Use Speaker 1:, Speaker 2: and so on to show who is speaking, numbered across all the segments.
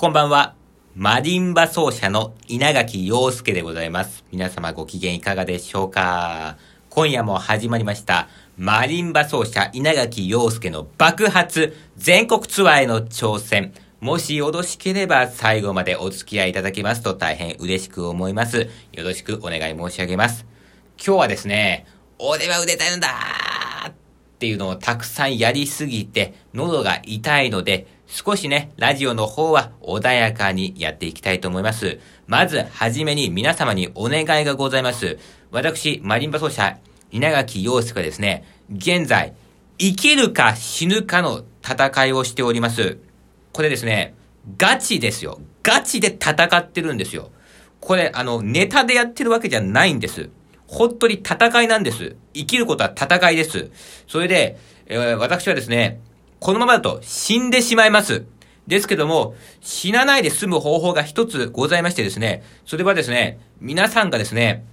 Speaker 1: こんばんは。マリンバ奏者の稲垣陽介でございます。皆様ご機嫌いかがでしょうか今夜も始まりました。マリンバ奏者稲垣陽介の爆発全国ツアーへの挑戦。もしよろしければ最後までお付き合いいただけますと大変嬉しく思います。よろしくお願い申し上げます。今日はですね、俺は売れたいんだっていうのをたくさんやりすぎて、喉が痛いので、少しね、ラジオの方は穏やかにやっていきたいと思います。まず、はじめに皆様にお願いがございます。私、マリンバ奏者、稲垣陽介がですね、現在、生きるか死ぬかの戦いをしております。これですね、ガチですよ。ガチで戦ってるんですよ。これ、あの、ネタでやってるわけじゃないんです。本当に戦いなんです。生きることは戦いです。それで、えー私はですね、このままだと死んでしまいます。ですけども、死なないで済む方法が一つございましてですね、それはですね、皆さんがですね、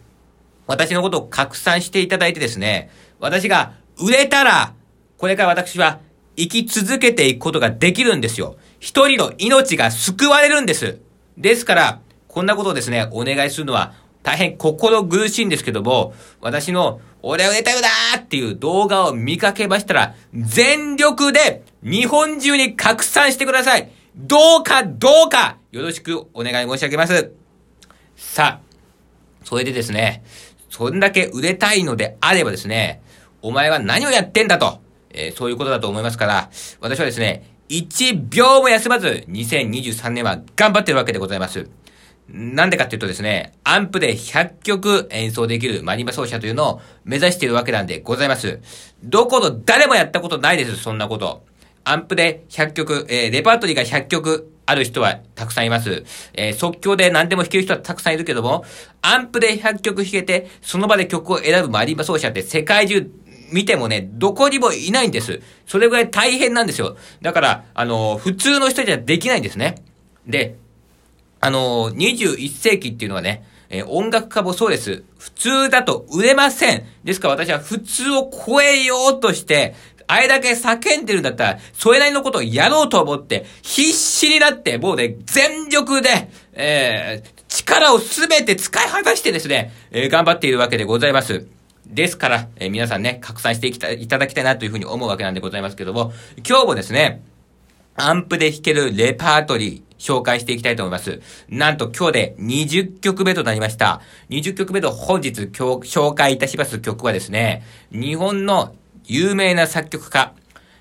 Speaker 1: 私のことを拡散していただいてですね、私が売れたら、これから私は生き続けていくことができるんですよ。一人の命が救われるんです。ですから、こんなことをですね、お願いするのは大変心苦しいんですけども、私の俺は売れたよだーっていう動画を見かけましたら、全力で日本中に拡散してください。どうかどうかよろしくお願い申し上げます。さあ、それでですね、そんだけ売れたいのであればですね、お前は何をやってんだと、えーそういうことだと思いますから、私はですね、1秒も休まず、2023年は頑張ってるわけでございます。なんでかっていうとですね、アンプで100曲演奏できるマリンバ奏者というのを目指しているわけなんでございます。どこの誰もやったことないです、そんなこと。アンプで100曲、えーレパートリーが100曲ある人はたくさんいます。えー即興で何でも弾ける人はたくさんいるけども、アンプで100曲弾けて、その場で曲を選ぶマリンバ奏者って世界中見てもね、どこにもいないんです。それぐらい大変なんですよ。だから、あの、普通の人じゃできないんですね。で、あの、21世紀っていうのはね、えー音楽家もそうです。普通だと売れません。ですから私は普通を超えようとして、あれだけ叫んでるんだったら、それなりのことをやろうと思って、必死になって、もうね、全力で、えー力をすべて使い果たしてですね、えー頑張っているわけでございます。ですから、えー皆さんね、拡散していただきたいなというふうに思うわけなんでございますけども、今日もですね、アンプで弾けるレパートリー、紹介していきたいと思います。なんと今日で20曲目となりました。20曲目と本日今日紹介いたします曲はですね、日本の有名な作曲家、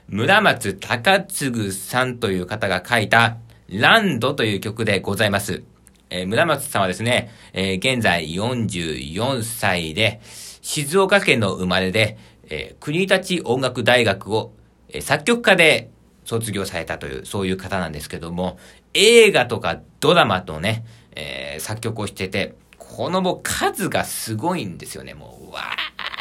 Speaker 1: 村松隆次さんという方が書いた、ランドという曲でございます。えー村松さんはですね、えー現在44歳で、静岡県の生まれで、えー国立音楽大学を、え作曲家で卒業されたという、そういう方なんですけども、映画とかドラマとね、えー作曲をしてて、このもう数がすごいんですよね。もう、わ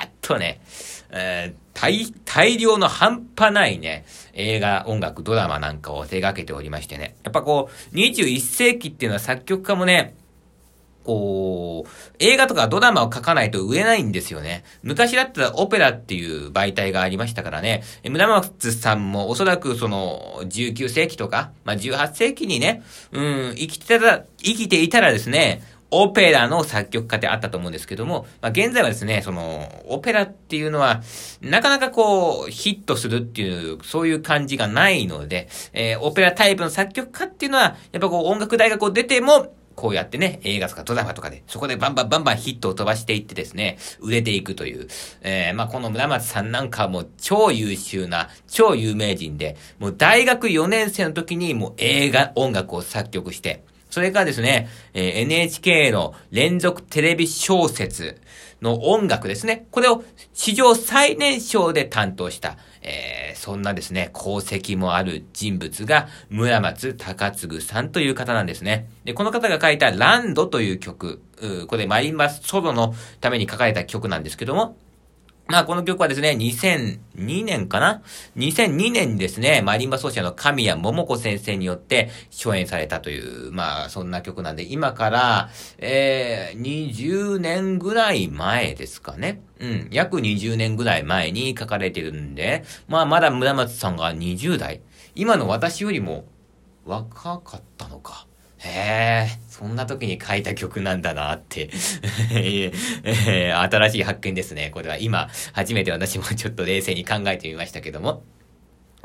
Speaker 1: ーっとね、えー大、大量の半端ないね、映画、音楽、ドラマなんかを手掛けておりましてね。やっぱこう、21世紀っていうのは作曲家もね、こう、映画とかドラマを書かないと売れないんですよね。昔だったらオペラっていう媒体がありましたからね。村松さんもおそらくその19世紀とか、まあ、18世紀にね、うん、生きてたら、生きていたらですね、オペラの作曲家であったと思うんですけども、まあ、現在はですね、その、オペラっていうのは、なかなかこう、ヒットするっていう、そういう感じがないので、えーオペラタイプの作曲家っていうのは、やっぱこう、音楽大学を出ても、こうやってね、映画とかドラマとかで、そこでバンバンバンバンヒットを飛ばしていってですね、売れていくという。えー、まあこの村松さんなんかも超優秀な、超有名人で、もう大学4年生の時にもう映画、音楽を作曲して、それからですね、えー NHK の連続テレビ小説の音楽ですね。これを史上最年少で担当した、えーそんなですね、功績もある人物が村松隆次さんという方なんですね。で、この方が書いたランドという曲、うこれマリンバスソロのために書かれた曲なんですけども、まあ、この曲はですね、2002年かな ?2002 年にですね、マリンバ奏者の神谷桃子先生によって初演されたという、まあ、そんな曲なんで、今から、えー、20年ぐらい前ですかね？うん、約20年ぐらい前に書かれてるんで、まあ、まだ村松さんが20代。今の私よりも、若かったのか。へえ、そんな時に書いた曲なんだなってえ、新しい発見ですね。これは今、初めて私もちょっと冷静に考えてみましたけども。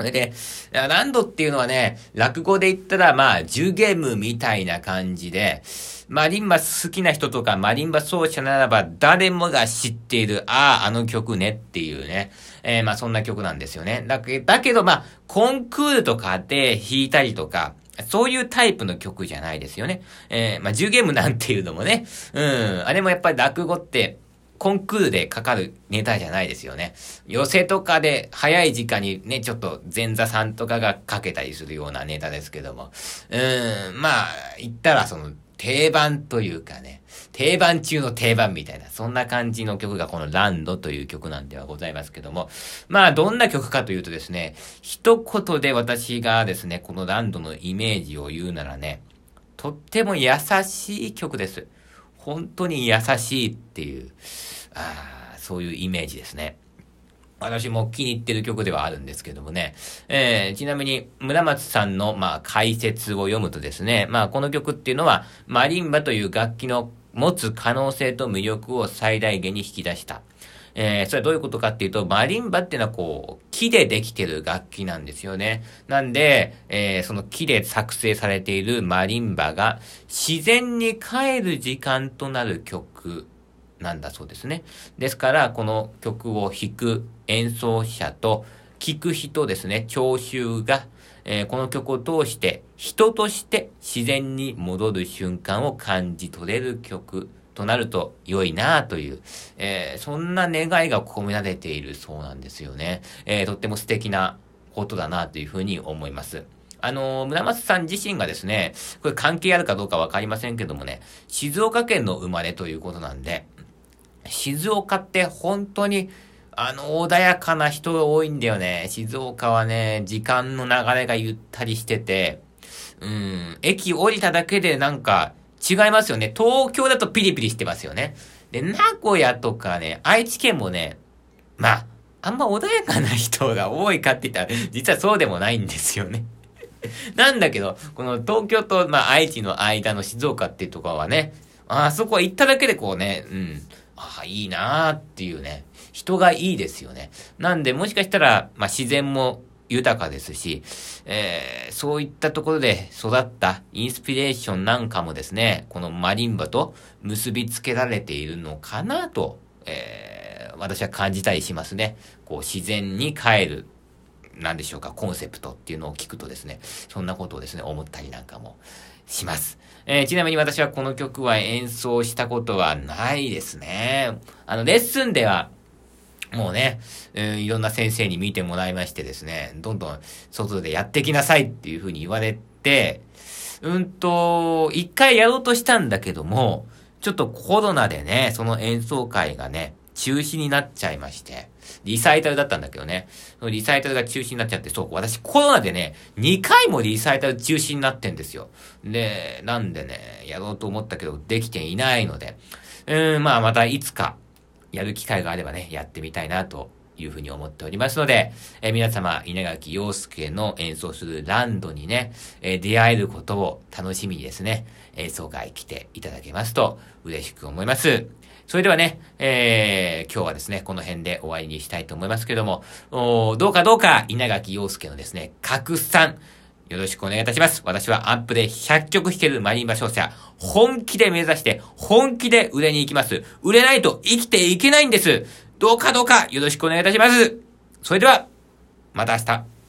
Speaker 1: それで、ランドっていうのはね、落語で言ったら、まあ、10ゲームみたいな感じで、マリンバ好きな人とか、マリンバ奏者ならば、誰もが知っている、ああ、あの曲ねっていうね。えー、まあ、そんな曲なんですよね。だけだけど、まあ、コンクールとかで弾いたりとか、そういうタイプの曲じゃないですよね。えー、まあ、10ゲームなんていうのもね、うん、あれもやっぱり落語って、コンクールでかかるネタじゃないですよね。寄席とかで早い時間にね、ちょっと前座さんとかがかけたりするようなネタですけども。うーん、まあ、言ったらその定番というかね、定番中の定番みたいな、そんな感じの曲がこのランドという曲なんではございますけども。まあ、どんな曲かというとですね、一言で私がですね、このランドのイメージを言うならね、とっても優しい曲です。本当に優しいっていう、あそういうイメージですね。私も気に入ってる曲ではあるんですけどもね。えー、ちなみに、村松さんの、まあ、解説を読むとですね、まあ、この曲っていうのは、マリンバという楽器の持つ可能性と魅力を最大限に引き出した。えー、それはどういうことかっていうと、マリンバっていうのはこう、木でできてる楽器なんですよね。なんで、えー、その木で作成されているマリンバが自然に帰る時間となる曲なんだそうですね。ですから、この曲を弾く演奏者と聴く人ですね、聴衆が、えー、この曲を通して人として自然に戻る瞬間を感じ取れる曲となると良いなという、えー、そんな願いが込められているそうなんですよね。えー、とっても素敵なことだなというふうに思います。あの、村松さん自身がですね、これ関係あるかどうかわかりませんけどもね、静岡県の生まれということなんで、静岡って本当に、あの、穏やかな人が多いんだよね。静岡はね、時間の流れがゆったりしてて、うん、駅降りただけでなんか、違いますよね。東京だとピリピリしてますよね。で、名古屋とかね、愛知県もね、まあ、あんま穏やかな人が多いかって言ったら、実はそうでもないんですよね。なんだけど、この東京と、まあ、愛知の間の静岡っていうところはね、あそこ行っただけでこうね、うん、ああ、いいなーっていうね、人がいいですよね。なんで、もしかしたら、まあ、自然も豊かですし、えー、そういったところで育ったインスピレーションなんかもですね、このマリンバと結びつけられているのかなと、えー、私は感じたりしますね。こう自然に帰る、なんでしょうか、コンセプトっていうのを聞くとですね、そんなことをですね、思ったりなんかもします。えー、ちなみに私はこの曲は演奏したことはないですね。あの、レッスンでは、もうね、えー、いろんな先生に見てもらいましてですね、どんどん外でやってきなさいっていうふうに言われて、うんと、一回やろうとしたんだけども、ちょっとコロナでね、その演奏会がね、中止になっちゃいまして、リサイタルだったんだけどね、そのリサイタルが中止になっちゃって、そう、私コロナでね、2回もリサイタル中止になってんですよ。で、なんでね、やろうと思ったけど、できていないので、うん、まあまたいつか、やる機会があればね、やってみたいなというふうに思っておりますので、えー、皆様、稲垣陽介の演奏するランドにね、えー、出会えることを楽しみにですね、演奏会来ていただけますと嬉しく思います。それではね、えー、今日はですね、この辺で終わりにしたいと思いますけども、どうかどうか稲垣陽介のですね、拡散、よろしくお願いいたします。私はアンプで100曲弾けるマリンバ商社、本気で目指して、本気で売れに行きます。売れないと生きていけないんです。どうかどうかよろしくお願いいたします。それでは、また明日。